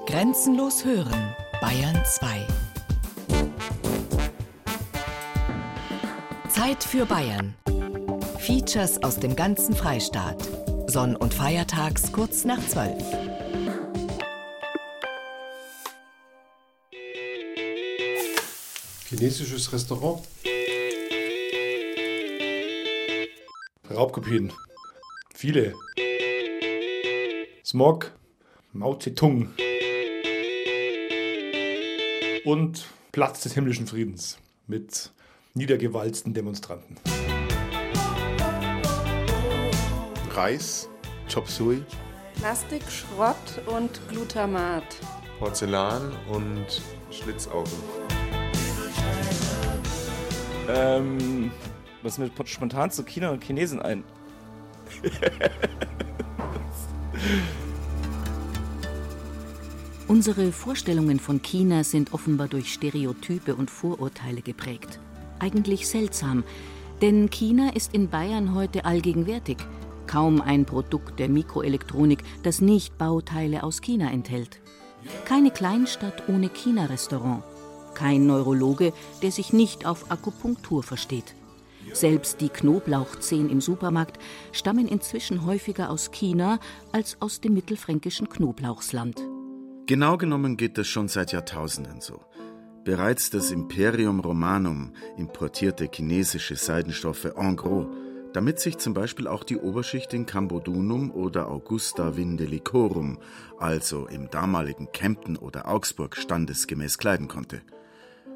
Grenzenlos hören, Bayern 2. Zeit für Bayern. Features aus dem ganzen Freistaat. Sonn- und Feiertags kurz nach 12. Chinesisches Restaurant. Raubkopien. Viele. Smog. Mao Zedong. Und Platz des himmlischen Friedens mit niedergewalzten Demonstranten. Reis, Chop Suey, Plastik, Schrott und Glutamat. Porzellan und Schlitzaugen. Ähm, was mir spontan zu China und Chinesen ein? Unsere Vorstellungen von China sind offenbar durch Stereotype und Vorurteile geprägt. Eigentlich seltsam, denn China ist in Bayern heute allgegenwärtig. Kaum ein Produkt der Mikroelektronik, das nicht Bauteile aus China enthält. Keine Kleinstadt ohne China-Restaurant. Kein Neurologe, der sich nicht auf Akupunktur versteht. Selbst die Knoblauchzehen im Supermarkt stammen inzwischen häufiger aus China als aus dem mittelfränkischen Knoblauchsland. Genau genommen geht das schon seit Jahrtausenden so. Bereits das Imperium Romanum importierte chinesische Seidenstoffe en gros, damit sich zum Beispiel auch die Oberschicht in Cambodunum oder Augusta Vindelicorum, also im damaligen Kempten oder Augsburg, standesgemäß kleiden konnte.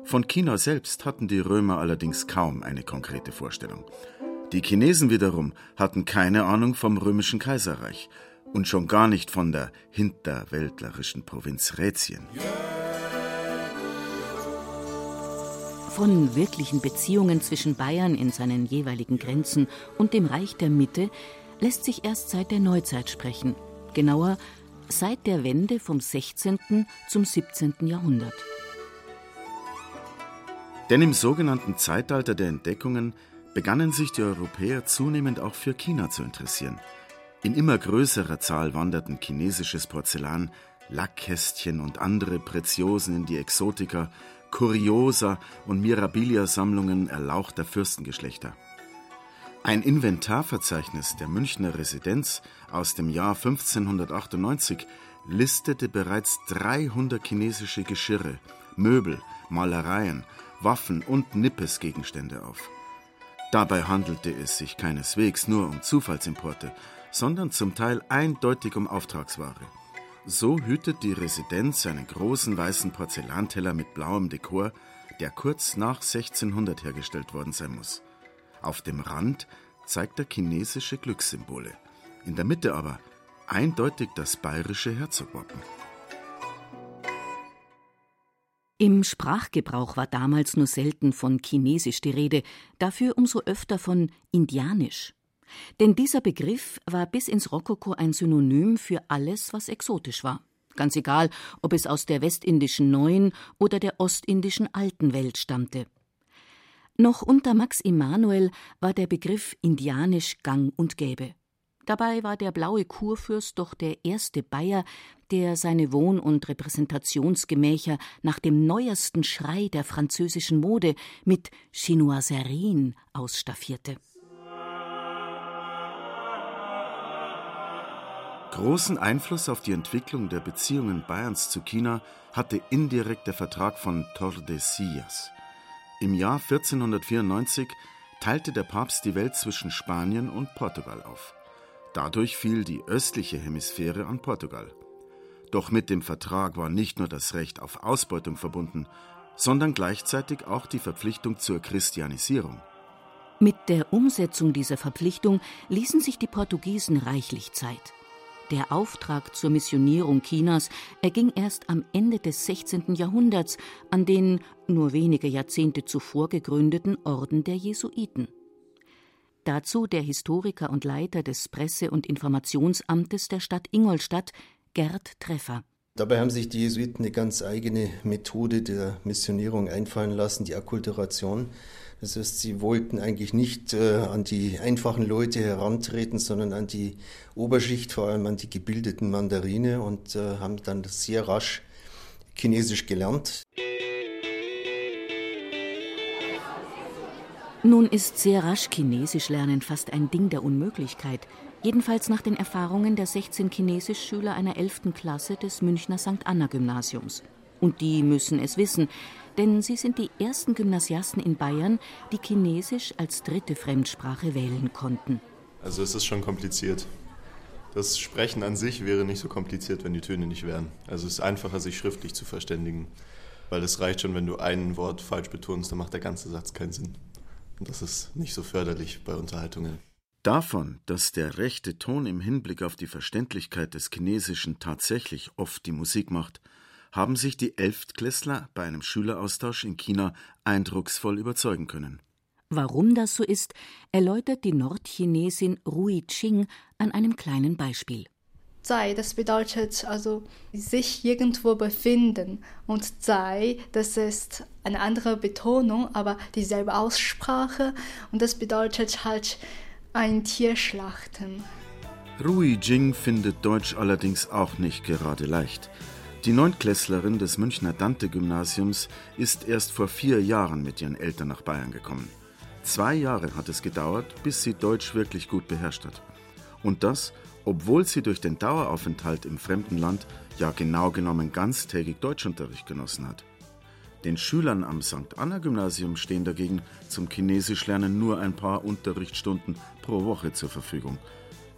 Von China selbst hatten die Römer allerdings kaum eine konkrete Vorstellung. Die Chinesen wiederum hatten keine Ahnung vom römischen Kaiserreich und schon gar nicht von der hinterwäldlerischen Provinz Rätien. Von wirklichen Beziehungen zwischen Bayern in seinen jeweiligen Grenzen und dem Reich der Mitte lässt sich erst seit der Neuzeit sprechen. Genauer seit der Wende vom 16. zum 17. Jahrhundert. Denn im sogenannten Zeitalter der Entdeckungen begannen sich die Europäer zunehmend auch für China zu interessieren. In immer größerer Zahl wanderten chinesisches Porzellan, Lackkästchen und andere Preziosen in die Exotika, Kuriosa und Mirabilia-Sammlungen erlauchter Fürstengeschlechter. Ein Inventarverzeichnis der Münchner Residenz aus dem Jahr 1598 listete bereits 300 chinesische Geschirre, Möbel, Malereien, Waffen und Nippesgegenstände auf. Dabei handelte es sich keineswegs nur um Zufallsimporte, sondern zum Teil eindeutig um Auftragsware. So hütet die Residenz einen großen weißen Porzellanteller mit blauem Dekor, der kurz nach 1600 hergestellt worden sein muss. Auf dem Rand zeigt er chinesische Glückssymbole, in der Mitte aber eindeutig das bayerische Herzogwappen. Im Sprachgebrauch war damals nur selten von Chinesisch die Rede, dafür umso öfter von Indianisch. Denn dieser Begriff war bis ins Rokoko ein Synonym für alles, was exotisch war. Ganz egal, ob es aus der westindischen neuen oder der ostindischen alten Welt stammte. Noch unter Max Emanuel war der Begriff indianisch gang und gäbe. Dabei war der blaue Kurfürst doch der erste Bayer, der seine Wohn- und Repräsentationsgemächer nach dem neuesten Schrei der französischen Mode mit Chinoiserien ausstaffierte. Großen Einfluss auf die Entwicklung der Beziehungen Bayerns zu China hatte indirekt der Vertrag von Tordesillas. Im Jahr 1494 teilte der Papst die Welt zwischen Spanien und Portugal auf. Dadurch fiel die östliche Hemisphäre an Portugal. Doch mit dem Vertrag war nicht nur das Recht auf Ausbeutung verbunden, sondern gleichzeitig auch die Verpflichtung zur Christianisierung. Mit der Umsetzung dieser Verpflichtung ließen sich die Portugiesen reichlich Zeit. Der Auftrag zur Missionierung Chinas erging erst am Ende des 16. Jahrhunderts an den nur wenige Jahrzehnte zuvor gegründeten Orden der Jesuiten. Dazu der Historiker und Leiter des Presse- und Informationsamtes der Stadt Ingolstadt, Gerd Treffer. Dabei haben sich die Jesuiten eine ganz eigene Methode der Missionierung einfallen lassen, die Akkulturation. Das heißt, sie wollten eigentlich nicht äh, an die einfachen Leute herantreten, sondern an die Oberschicht, vor allem an die gebildeten Mandarine und äh, haben dann sehr rasch Chinesisch gelernt. Nun ist sehr rasch Chinesisch lernen fast ein Ding der Unmöglichkeit. Jedenfalls nach den Erfahrungen der 16 Chinesischschüler einer 11. Klasse des Münchner St. Anna Gymnasiums. Und die müssen es wissen, denn sie sind die ersten Gymnasiasten in Bayern, die Chinesisch als dritte Fremdsprache wählen konnten. Also es ist schon kompliziert. Das Sprechen an sich wäre nicht so kompliziert, wenn die Töne nicht wären. Also es ist einfacher, sich schriftlich zu verständigen. Weil es reicht schon, wenn du ein Wort falsch betonst, dann macht der ganze Satz keinen Sinn. Und das ist nicht so förderlich bei Unterhaltungen. Davon, dass der rechte Ton im Hinblick auf die Verständlichkeit des Chinesischen tatsächlich oft die Musik macht, haben sich die Elftklässler bei einem Schüleraustausch in China eindrucksvoll überzeugen können. Warum das so ist, erläutert die Nordchinesin Rui Ching an einem kleinen Beispiel. Zai, das bedeutet also sich irgendwo befinden. Und Zai, das ist eine andere Betonung, aber dieselbe Aussprache. Und das bedeutet halt ein Tier schlachten. Rui Jing findet Deutsch allerdings auch nicht gerade leicht. Die Neuntklässlerin des Münchner Dante-Gymnasiums ist erst vor vier Jahren mit ihren Eltern nach Bayern gekommen. Zwei Jahre hat es gedauert, bis sie Deutsch wirklich gut beherrscht hat. Und das, obwohl sie durch den Daueraufenthalt im fremden Land ja genau genommen ganztägig Deutschunterricht genossen hat. Den Schülern am St. Anna Gymnasium stehen dagegen zum Chinesischlernen nur ein paar Unterrichtsstunden pro Woche zur Verfügung.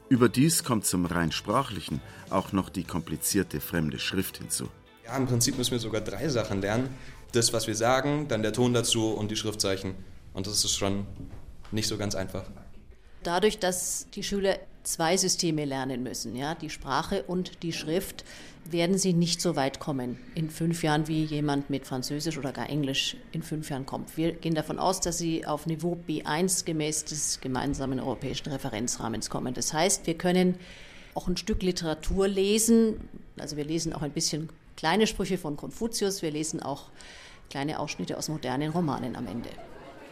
Überdies kommt zum rein sprachlichen auch noch die komplizierte fremde Schrift hinzu. Ja, im Prinzip müssen wir sogar drei Sachen lernen. Das, was wir sagen, dann der Ton dazu und die Schriftzeichen. Und das ist schon nicht so ganz einfach. Dadurch, dass die Schüler zwei Systeme lernen müssen, ja, die Sprache und die Schrift, werden sie nicht so weit kommen in fünf Jahren, wie jemand mit Französisch oder gar Englisch in fünf Jahren kommt. Wir gehen davon aus, dass sie auf Niveau B1 gemäß des gemeinsamen europäischen Referenzrahmens kommen. Das heißt, wir können auch ein Stück Literatur lesen. Also wir lesen auch ein bisschen kleine Sprüche von Konfuzius, wir lesen auch kleine Ausschnitte aus modernen Romanen am Ende.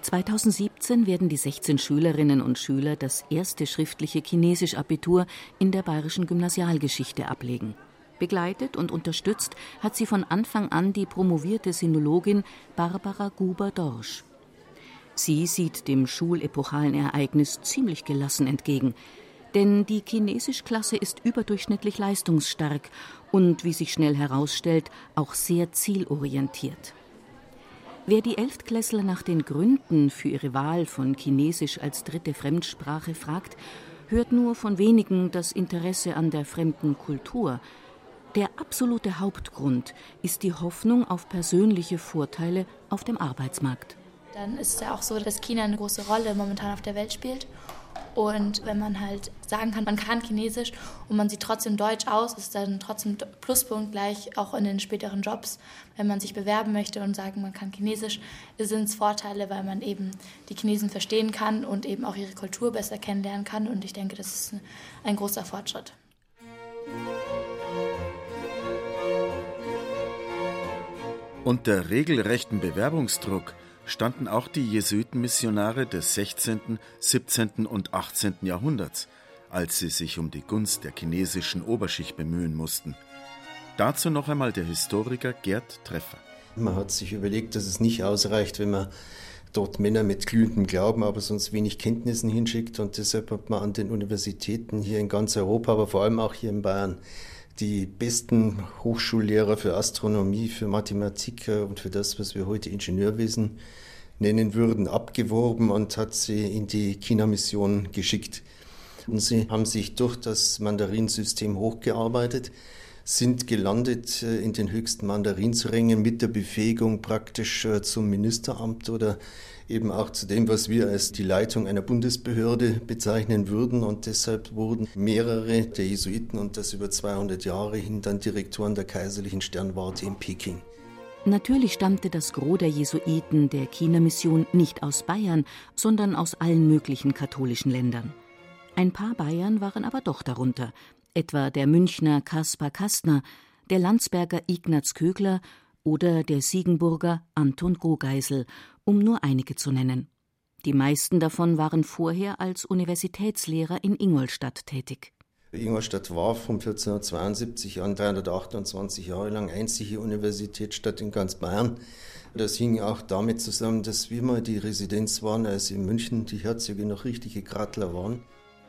2017 werden die 16 Schülerinnen und Schüler das erste schriftliche Chinesisch-Abitur in der bayerischen Gymnasialgeschichte ablegen. Begleitet und unterstützt hat sie von Anfang an die promovierte Sinologin Barbara Guber-Dorsch. Sie sieht dem schulepochalen Ereignis ziemlich gelassen entgegen. Denn die Chinesischklasse ist überdurchschnittlich leistungsstark und, wie sich schnell herausstellt, auch sehr zielorientiert. Wer die Elftklässler nach den Gründen für ihre Wahl von Chinesisch als dritte Fremdsprache fragt, hört nur von wenigen das Interesse an der fremden Kultur. Der absolute Hauptgrund ist die Hoffnung auf persönliche Vorteile auf dem Arbeitsmarkt. Dann ist es ja auch so, dass China eine große Rolle momentan auf der Welt spielt und wenn man halt sagen kann, man kann Chinesisch und man sieht trotzdem Deutsch aus, ist dann trotzdem Pluspunkt gleich auch in den späteren Jobs. Wenn man sich bewerben möchte und sagen, man kann Chinesisch, sind es Vorteile, weil man eben die Chinesen verstehen kann und eben auch ihre Kultur besser kennenlernen kann. Und ich denke, das ist ein großer Fortschritt. Unter regelrechten Bewerbungsdruck standen auch die Jesuitenmissionare des 16., 17. und 18. Jahrhunderts, als sie sich um die Gunst der chinesischen Oberschicht bemühen mussten. Dazu noch einmal der Historiker Gerd Treffer. Man hat sich überlegt, dass es nicht ausreicht, wenn man dort Männer mit glühendem Glauben, aber sonst wenig Kenntnissen hinschickt. Und deshalb hat man an den Universitäten hier in ganz Europa, aber vor allem auch hier in Bayern, die besten Hochschullehrer für Astronomie, für Mathematik und für das, was wir heute Ingenieurwesen nennen würden, abgeworben und hat sie in die China-Mission geschickt. Und sie haben sich durch das Mandarinsystem hochgearbeitet, sind gelandet äh, in den höchsten Mandarinsrängen mit der Befähigung praktisch äh, zum Ministeramt oder eben auch zu dem, was wir als die Leitung einer Bundesbehörde bezeichnen würden. Und deshalb wurden mehrere der Jesuiten und das über 200 Jahre hin dann Direktoren der kaiserlichen Sternwarte in Peking. Natürlich stammte das Gros der Jesuiten der China-Mission nicht aus Bayern, sondern aus allen möglichen katholischen Ländern. Ein paar Bayern waren aber doch darunter, etwa der Münchner Kaspar Kastner, der Landsberger Ignaz Kögler oder der Siegenburger Anton Gogeisel, um nur einige zu nennen. Die meisten davon waren vorher als Universitätslehrer in Ingolstadt tätig. Ingolstadt war von 1472 an 328 Jahre lang einzige Universitätsstadt in ganz Bayern. Das hing auch damit zusammen, dass wir mal die Residenz waren, als in München die Herzöge noch richtige Grattler waren.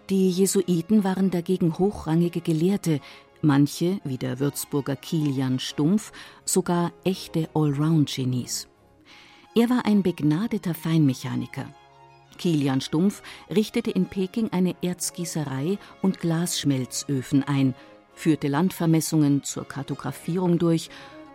Die Jesuiten waren dagegen hochrangige Gelehrte, manche, wie der Würzburger Kilian Stumpf, sogar echte Allround-Genies. Er war ein begnadeter Feinmechaniker. Kilian Stumpf richtete in Peking eine Erzgießerei und Glasschmelzöfen ein, führte Landvermessungen zur Kartografierung durch,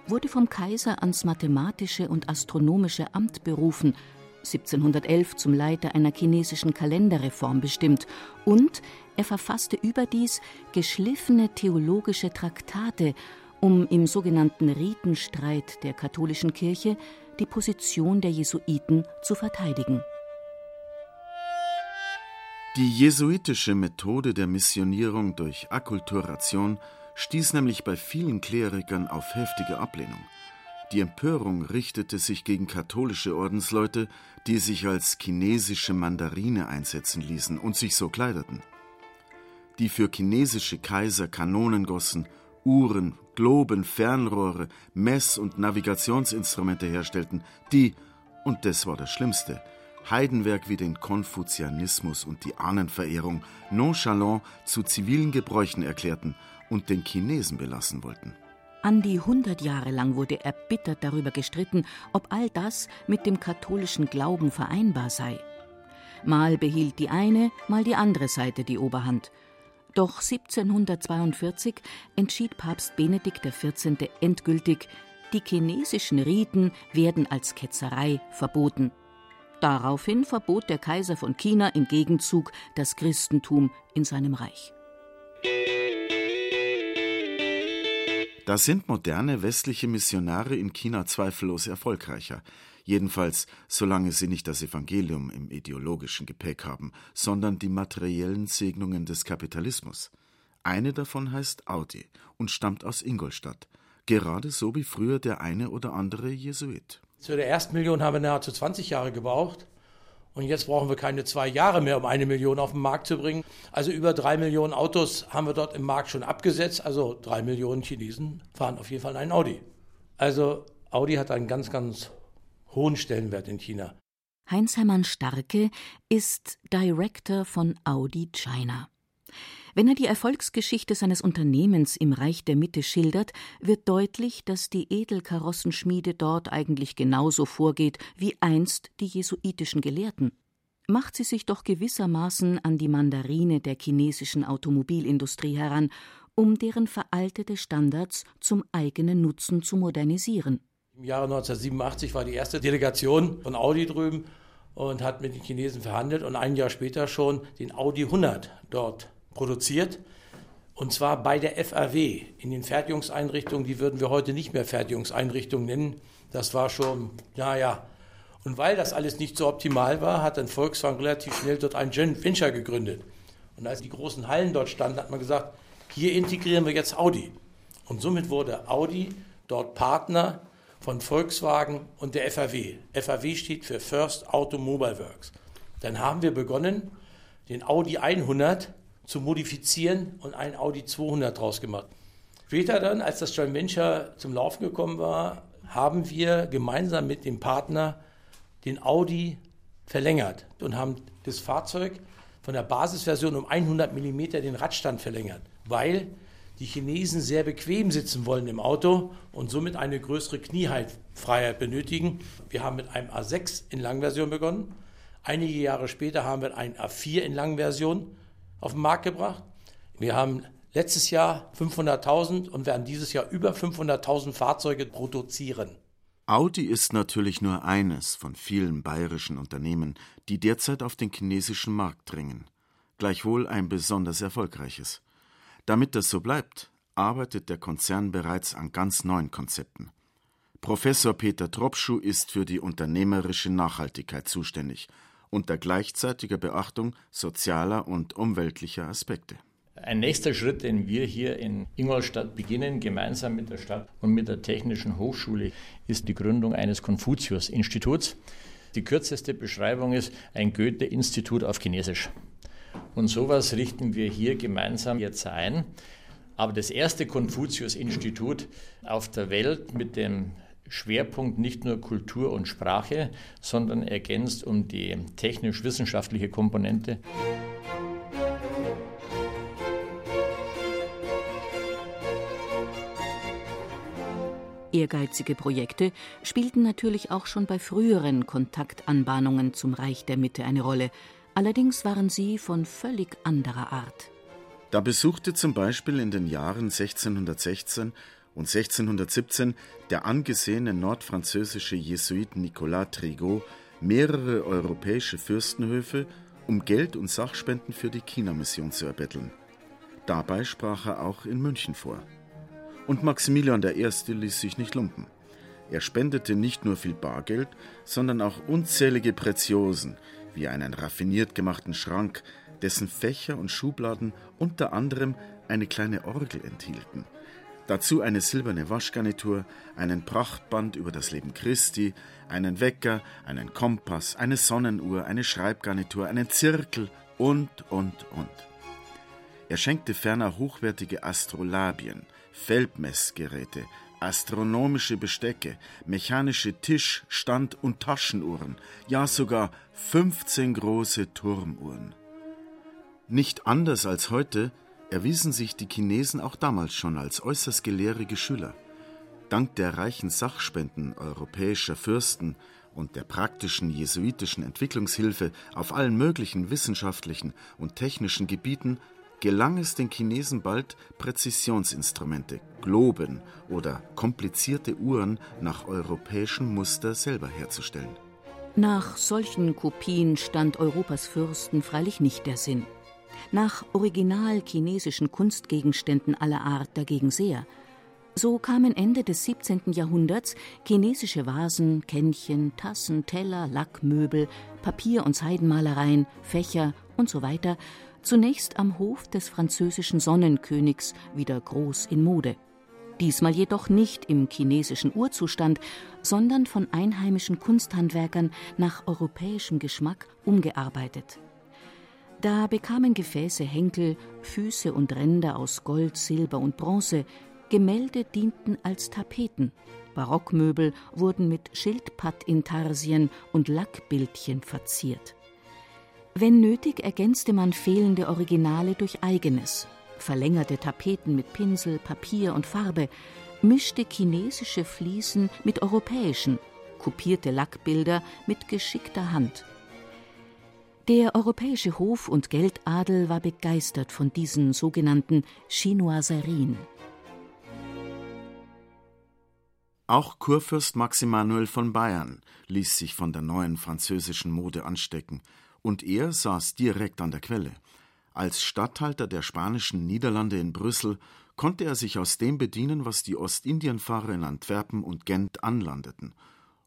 wurde vom Kaiser ans mathematische und astronomische Amt berufen, 1711 zum Leiter einer chinesischen Kalenderreform bestimmt und er verfasste überdies geschliffene theologische Traktate, um im sogenannten Ritenstreit der katholischen Kirche die Position der Jesuiten zu verteidigen. Die jesuitische Methode der Missionierung durch Akkulturation stieß nämlich bei vielen Klerikern auf heftige Ablehnung. Die Empörung richtete sich gegen katholische Ordensleute, die sich als chinesische Mandarine einsetzen ließen und sich so kleideten. Die für chinesische Kaiser Kanonen gossen, Uhren, Globen, Fernrohre, Mess- und Navigationsinstrumente herstellten, die, und das war das Schlimmste, Heidenwerk wie den Konfuzianismus und die Ahnenverehrung nonchalant zu zivilen Gebräuchen erklärten und den Chinesen belassen wollten. An die 100 Jahre lang wurde erbittert darüber gestritten, ob all das mit dem katholischen Glauben vereinbar sei. Mal behielt die eine, mal die andere Seite die Oberhand. Doch 1742 entschied Papst Benedikt XIV. endgültig, die chinesischen Riten werden als Ketzerei verboten. Daraufhin verbot der Kaiser von China im Gegenzug das Christentum in seinem Reich. Da sind moderne westliche Missionare in China zweifellos erfolgreicher. Jedenfalls, solange sie nicht das Evangelium im ideologischen Gepäck haben, sondern die materiellen Segnungen des Kapitalismus. Eine davon heißt Audi und stammt aus Ingolstadt, gerade so wie früher der eine oder andere Jesuit. Zu der ersten Million haben wir nahezu 20 Jahre gebraucht. Und jetzt brauchen wir keine zwei Jahre mehr, um eine Million auf den Markt zu bringen. Also über drei Millionen Autos haben wir dort im Markt schon abgesetzt. Also drei Millionen Chinesen fahren auf jeden Fall einen Audi. Also Audi hat einen ganz, ganz hohen Stellenwert in China. Heinz-Hermann Starke ist Director von Audi China. Wenn er die Erfolgsgeschichte seines Unternehmens im Reich der Mitte schildert, wird deutlich, dass die Edelkarossenschmiede dort eigentlich genauso vorgeht wie einst die jesuitischen Gelehrten. Macht sie sich doch gewissermaßen an die Mandarine der chinesischen Automobilindustrie heran, um deren veraltete Standards zum eigenen Nutzen zu modernisieren. Im Jahre 1987 war die erste Delegation von Audi drüben und hat mit den Chinesen verhandelt und ein Jahr später schon den Audi 100 dort produziert. Und zwar bei der FAW in den Fertigungseinrichtungen, die würden wir heute nicht mehr Fertigungseinrichtungen nennen. Das war schon, naja. Und weil das alles nicht so optimal war, hat dann Volkswagen relativ schnell dort ein Venture gegründet. Und als die großen Hallen dort standen, hat man gesagt, hier integrieren wir jetzt Audi. Und somit wurde Audi dort Partner von Volkswagen und der FAW. FAW steht für First Automobile Works. Dann haben wir begonnen, den Audi 100 zu modifizieren und ein Audi 200 draus gemacht. Später dann, als das Joint Venture zum Laufen gekommen war, haben wir gemeinsam mit dem Partner den Audi verlängert und haben das Fahrzeug von der Basisversion um 100 mm den Radstand verlängert, weil die Chinesen sehr bequem sitzen wollen im Auto und somit eine größere Kniefreiheit benötigen. Wir haben mit einem A6 in Langversion begonnen. Einige Jahre später haben wir ein A4 in Langversion auf den Markt gebracht. Wir haben letztes Jahr 500.000 und werden dieses Jahr über 500.000 Fahrzeuge produzieren. Audi ist natürlich nur eines von vielen bayerischen Unternehmen, die derzeit auf den chinesischen Markt dringen. Gleichwohl ein besonders erfolgreiches. Damit das so bleibt, arbeitet der Konzern bereits an ganz neuen Konzepten. Professor Peter Tropschuh ist für die unternehmerische Nachhaltigkeit zuständig unter gleichzeitiger Beachtung sozialer und umweltlicher Aspekte. Ein nächster Schritt, den wir hier in Ingolstadt beginnen, gemeinsam mit der Stadt und mit der Technischen Hochschule, ist die Gründung eines Konfuzius-Instituts. Die kürzeste Beschreibung ist ein Goethe-Institut auf Chinesisch. Und sowas richten wir hier gemeinsam jetzt ein. Aber das erste Konfuzius-Institut auf der Welt mit dem Schwerpunkt nicht nur Kultur und Sprache, sondern ergänzt um die technisch-wissenschaftliche Komponente. Ehrgeizige Projekte spielten natürlich auch schon bei früheren Kontaktanbahnungen zum Reich der Mitte eine Rolle. Allerdings waren sie von völlig anderer Art. Da besuchte zum Beispiel in den Jahren 1616 und 1617 der angesehene nordfranzösische Jesuit Nicolas Trigot mehrere europäische Fürstenhöfe, um Geld und Sachspenden für die China-Mission zu erbetteln. Dabei sprach er auch in München vor. Und Maximilian I. ließ sich nicht lumpen. Er spendete nicht nur viel Bargeld, sondern auch unzählige Preziosen, wie einen raffiniert gemachten Schrank, dessen Fächer und Schubladen unter anderem eine kleine Orgel enthielten. Dazu eine silberne Waschgarnitur, einen Prachtband über das Leben Christi, einen Wecker, einen Kompass, eine Sonnenuhr, eine Schreibgarnitur, einen Zirkel und, und, und. Er schenkte ferner hochwertige Astrolabien, Feldmessgeräte, astronomische Bestecke, mechanische Tisch-, Stand- und Taschenuhren, ja sogar 15 große Turmuhren. Nicht anders als heute erwiesen sich die Chinesen auch damals schon als äußerst gelehrige Schüler. Dank der reichen Sachspenden europäischer Fürsten und der praktischen jesuitischen Entwicklungshilfe auf allen möglichen wissenschaftlichen und technischen Gebieten gelang es den Chinesen bald, Präzisionsinstrumente, Globen oder komplizierte Uhren nach europäischem Muster selber herzustellen. Nach solchen Kopien stand Europas Fürsten freilich nicht der Sinn. Nach original chinesischen Kunstgegenständen aller Art dagegen sehr. So kamen Ende des 17. Jahrhunderts chinesische Vasen, Kännchen, Tassen, Teller, Lackmöbel, Papier- und Seidenmalereien, Fächer und so zunächst am Hof des französischen Sonnenkönigs wieder groß in Mode. Diesmal jedoch nicht im chinesischen Urzustand, sondern von einheimischen Kunsthandwerkern nach europäischem Geschmack umgearbeitet. Da bekamen Gefäße Henkel, Füße und Ränder aus Gold, Silber und Bronze, Gemälde dienten als Tapeten, Barockmöbel wurden mit Schildpatt-Intarsien und Lackbildchen verziert. Wenn nötig, ergänzte man fehlende Originale durch eigenes, verlängerte Tapeten mit Pinsel, Papier und Farbe, mischte chinesische Fliesen mit europäischen, kopierte Lackbilder mit geschickter Hand. Der europäische Hof- und Geldadel war begeistert von diesen sogenannten Chinoiserien. Auch Kurfürst Maximanuel von Bayern ließ sich von der neuen französischen Mode anstecken und er saß direkt an der Quelle. Als Statthalter der spanischen Niederlande in Brüssel konnte er sich aus dem bedienen, was die Ostindienfahrer in Antwerpen und Gent anlandeten,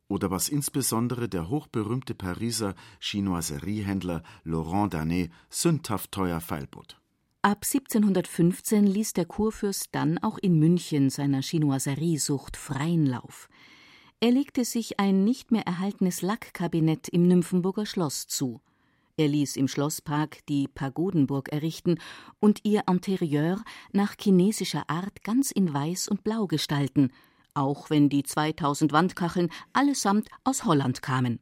oder was insbesondere der hochberühmte Pariser Chinoiseriehändler Laurent Danet sündhaft teuer feilbot. Ab 1715 ließ der Kurfürst dann auch in München seiner Chinoiseriesucht freien Lauf. Er legte sich ein nicht mehr erhaltenes Lackkabinett im Nymphenburger Schloss zu. Er ließ im Schlosspark die Pagodenburg errichten und ihr Interieur nach chinesischer Art ganz in Weiß und Blau gestalten, auch wenn die 2000 Wandkacheln allesamt aus Holland kamen.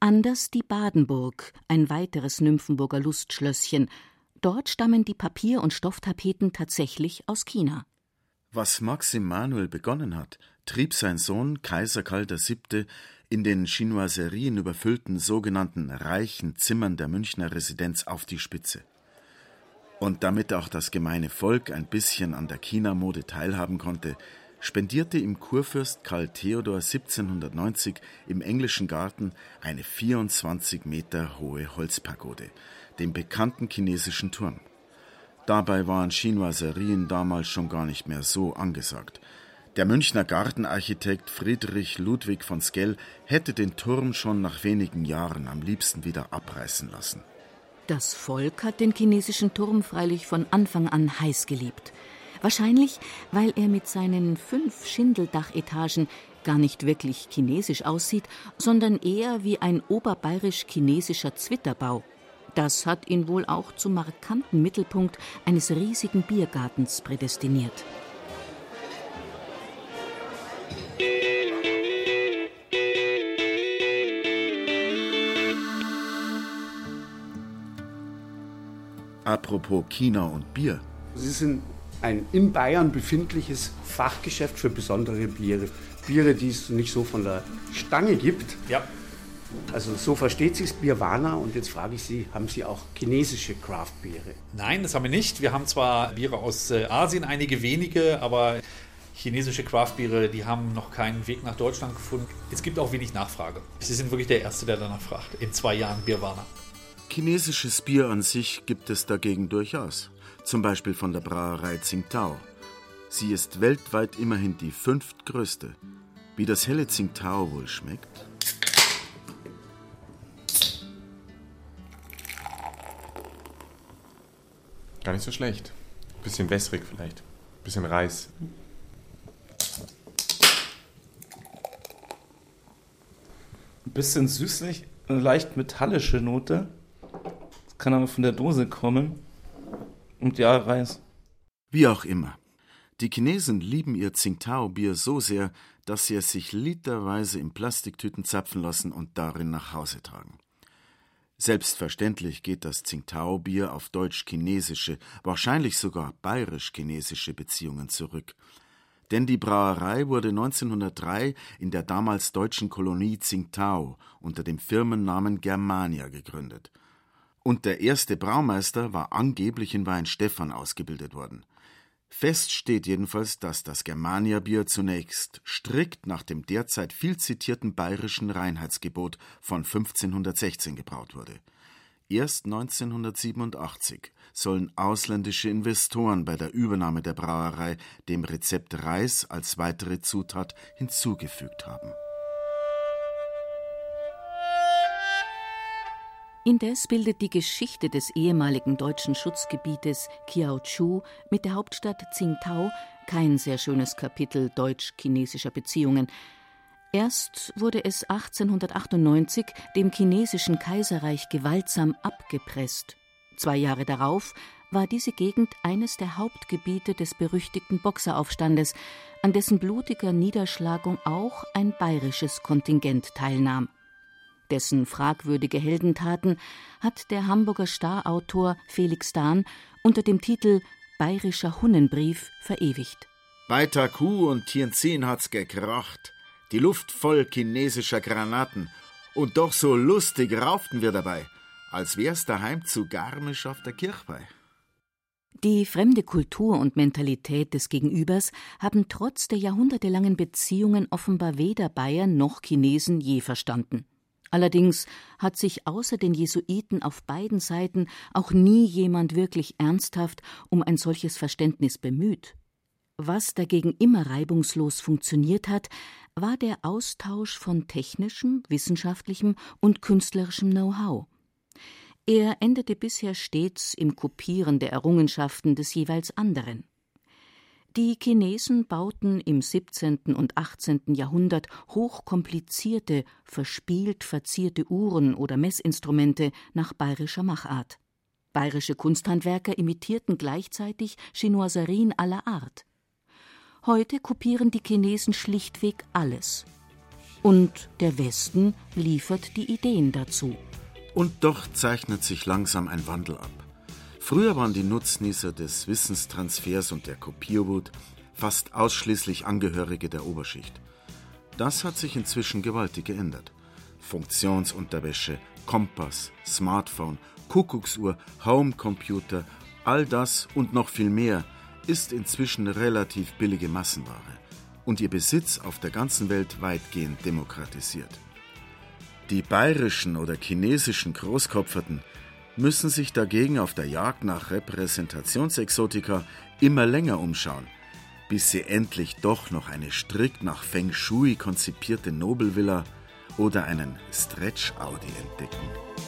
Anders die Badenburg, ein weiteres Nymphenburger Lustschlösschen. Dort stammen die Papier- und Stofftapeten tatsächlich aus China. Was Maxim Manuel begonnen hat, trieb sein Sohn Kaiser Karl VII in den Chinoiserien überfüllten sogenannten reichen Zimmern der Münchner Residenz auf die Spitze. Und damit auch das gemeine Volk ein bisschen an der China-Mode teilhaben konnte, spendierte ihm Kurfürst Karl Theodor 1790 im englischen Garten eine 24 Meter hohe Holzpagode, den bekannten chinesischen Turm. Dabei waren Chinoiserien damals schon gar nicht mehr so angesagt – der Münchner Gartenarchitekt Friedrich Ludwig von Skell hätte den Turm schon nach wenigen Jahren am liebsten wieder abreißen lassen. Das Volk hat den chinesischen Turm freilich von Anfang an heiß geliebt. Wahrscheinlich, weil er mit seinen fünf Schindeldachetagen gar nicht wirklich chinesisch aussieht, sondern eher wie ein oberbayerisch-chinesischer Zwitterbau. Das hat ihn wohl auch zum markanten Mittelpunkt eines riesigen Biergartens prädestiniert. Apropos China und Bier. Sie sind ein in Bayern befindliches Fachgeschäft für besondere Biere. Biere, die es nicht so von der Stange gibt. Ja. Also so versteht sich Bierwana und jetzt frage ich Sie, haben Sie auch chinesische Craft-Biere? Nein, das haben wir nicht. Wir haben zwar Biere aus äh, Asien, einige wenige, aber chinesische Craft-Biere, die haben noch keinen Weg nach Deutschland gefunden. Es gibt auch wenig Nachfrage. Sie sind wirklich der Erste, der danach fragt. In zwei Jahren Bierwana. Chinesisches Bier an sich gibt es dagegen durchaus. Zum Beispiel von der Brauerei Tsingtao. Sie ist weltweit immerhin die fünftgrößte. Wie das helle Tsingtao wohl schmeckt? Gar nicht so schlecht. Bisschen wässrig vielleicht. Bisschen Reis. Ein bisschen süßlich, eine leicht metallische Note. Das kann aber von der Dose kommen. Und ja, Reis. Wie auch immer. Die Chinesen lieben ihr Tsingtao-Bier so sehr, dass sie es sich literweise in Plastiktüten zapfen lassen und darin nach Hause tragen. Selbstverständlich geht das Tsingtao-Bier auf deutsch-chinesische, wahrscheinlich sogar bayerisch-chinesische Beziehungen zurück. Denn die Brauerei wurde 1903 in der damals deutschen Kolonie Tsingtao unter dem Firmennamen Germania gegründet. Und der erste Braumeister war angeblich in Weinstefan ausgebildet worden. Fest steht jedenfalls, dass das Germania-Bier zunächst strikt nach dem derzeit viel zitierten bayerischen Reinheitsgebot von 1516 gebraut wurde. Erst 1987 sollen ausländische Investoren bei der Übernahme der Brauerei dem Rezept Reis als weitere Zutat hinzugefügt haben. Indes bildet die Geschichte des ehemaligen deutschen Schutzgebietes Kiaochu mit der Hauptstadt Tsingtao kein sehr schönes Kapitel deutsch-chinesischer Beziehungen. Erst wurde es 1898 dem chinesischen Kaiserreich gewaltsam abgepresst. Zwei Jahre darauf war diese Gegend eines der Hauptgebiete des berüchtigten Boxeraufstandes, an dessen blutiger Niederschlagung auch ein bayerisches Kontingent teilnahm. Dessen fragwürdige Heldentaten hat der Hamburger Starautor Felix Dahn unter dem Titel Bayerischer Hunnenbrief verewigt. Bei Taku und Tianjin hat's gekracht, die Luft voll chinesischer Granaten, und doch so lustig rauften wir dabei, als wär's daheim zu Garmisch auf der Kirchweih. Die fremde Kultur und Mentalität des Gegenübers haben trotz der jahrhundertelangen Beziehungen offenbar weder Bayern noch Chinesen je verstanden. Allerdings hat sich außer den Jesuiten auf beiden Seiten auch nie jemand wirklich ernsthaft um ein solches Verständnis bemüht. Was dagegen immer reibungslos funktioniert hat, war der Austausch von technischem, wissenschaftlichem und künstlerischem Know-how. Er endete bisher stets im Kopieren der Errungenschaften des jeweils anderen. Die Chinesen bauten im 17. und 18. Jahrhundert hochkomplizierte, verspielt verzierte Uhren oder Messinstrumente nach bayerischer Machart. Bayerische Kunsthandwerker imitierten gleichzeitig Chinoiserien aller Art. Heute kopieren die Chinesen schlichtweg alles. Und der Westen liefert die Ideen dazu. Und doch zeichnet sich langsam ein Wandel ab. Früher waren die Nutznießer des Wissenstransfers und der Kopierwut fast ausschließlich Angehörige der Oberschicht. Das hat sich inzwischen gewaltig geändert. Funktionsunterwäsche, Kompass, Smartphone, Kuckucksuhr, Homecomputer, all das und noch viel mehr ist inzwischen relativ billige Massenware und ihr Besitz auf der ganzen Welt weitgehend demokratisiert. Die bayerischen oder chinesischen Großkopferten müssen sich dagegen auf der Jagd nach Repräsentationsexotika immer länger umschauen, bis sie endlich doch noch eine strikt nach Feng Shui konzipierte Nobelvilla oder einen Stretch-Audi entdecken.